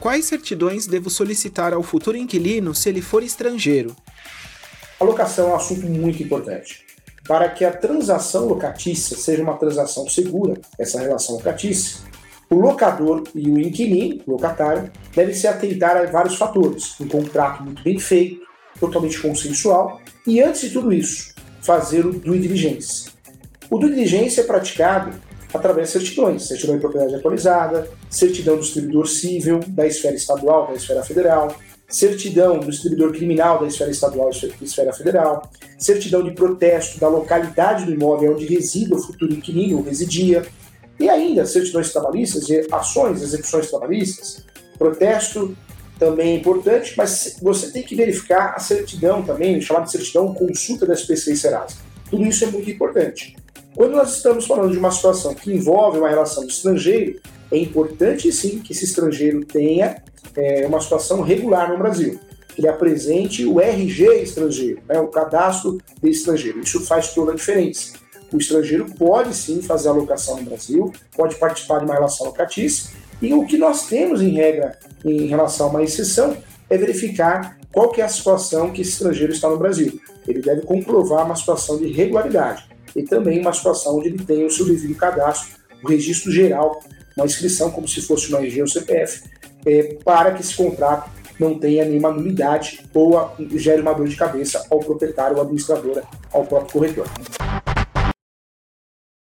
Quais certidões devo solicitar ao futuro inquilino se ele for estrangeiro? A locação é um assunto muito importante. Para que a transação locatícia seja uma transação segura, essa relação locatícia, o locador e o inquilino, o locatário, devem se atentar a vários fatores. Um contrato muito bem feito, totalmente consensual, e antes de tudo isso, fazer o due diligence. O due diligence é praticado através de certidões, certidão de propriedade atualizada, certidão do distribuidor civil da esfera estadual, da esfera federal, certidão do distribuidor criminal da esfera estadual e da esfera federal, certidão de protesto da localidade do imóvel onde reside o futuro inquilino residia, e ainda certidões trabalhistas e ações, execuções trabalhistas, protesto também é importante, mas você tem que verificar a certidão também, chamada certidão consulta da SPC e Serasa. Tudo isso é muito importante. Quando nós estamos falando de uma situação que envolve uma relação de estrangeiro, é importante sim que esse estrangeiro tenha é, uma situação regular no Brasil, que ele apresente o RG estrangeiro, né, o cadastro de estrangeiro. Isso faz toda a diferença. O estrangeiro pode sim fazer alocação no Brasil, pode participar de uma relação locatícia, e o que nós temos em regra em relação a uma exceção é verificar qual que é a situação que esse estrangeiro está no Brasil. Ele deve comprovar uma situação de regularidade e também uma situação onde ele tem o seu devido cadastro, o registro geral, uma inscrição como se fosse uma RG ou CPF, é, para que esse contrato não tenha nenhuma nulidade ou a, gere uma dor de cabeça ao proprietário ou administradora, ao próprio corretor.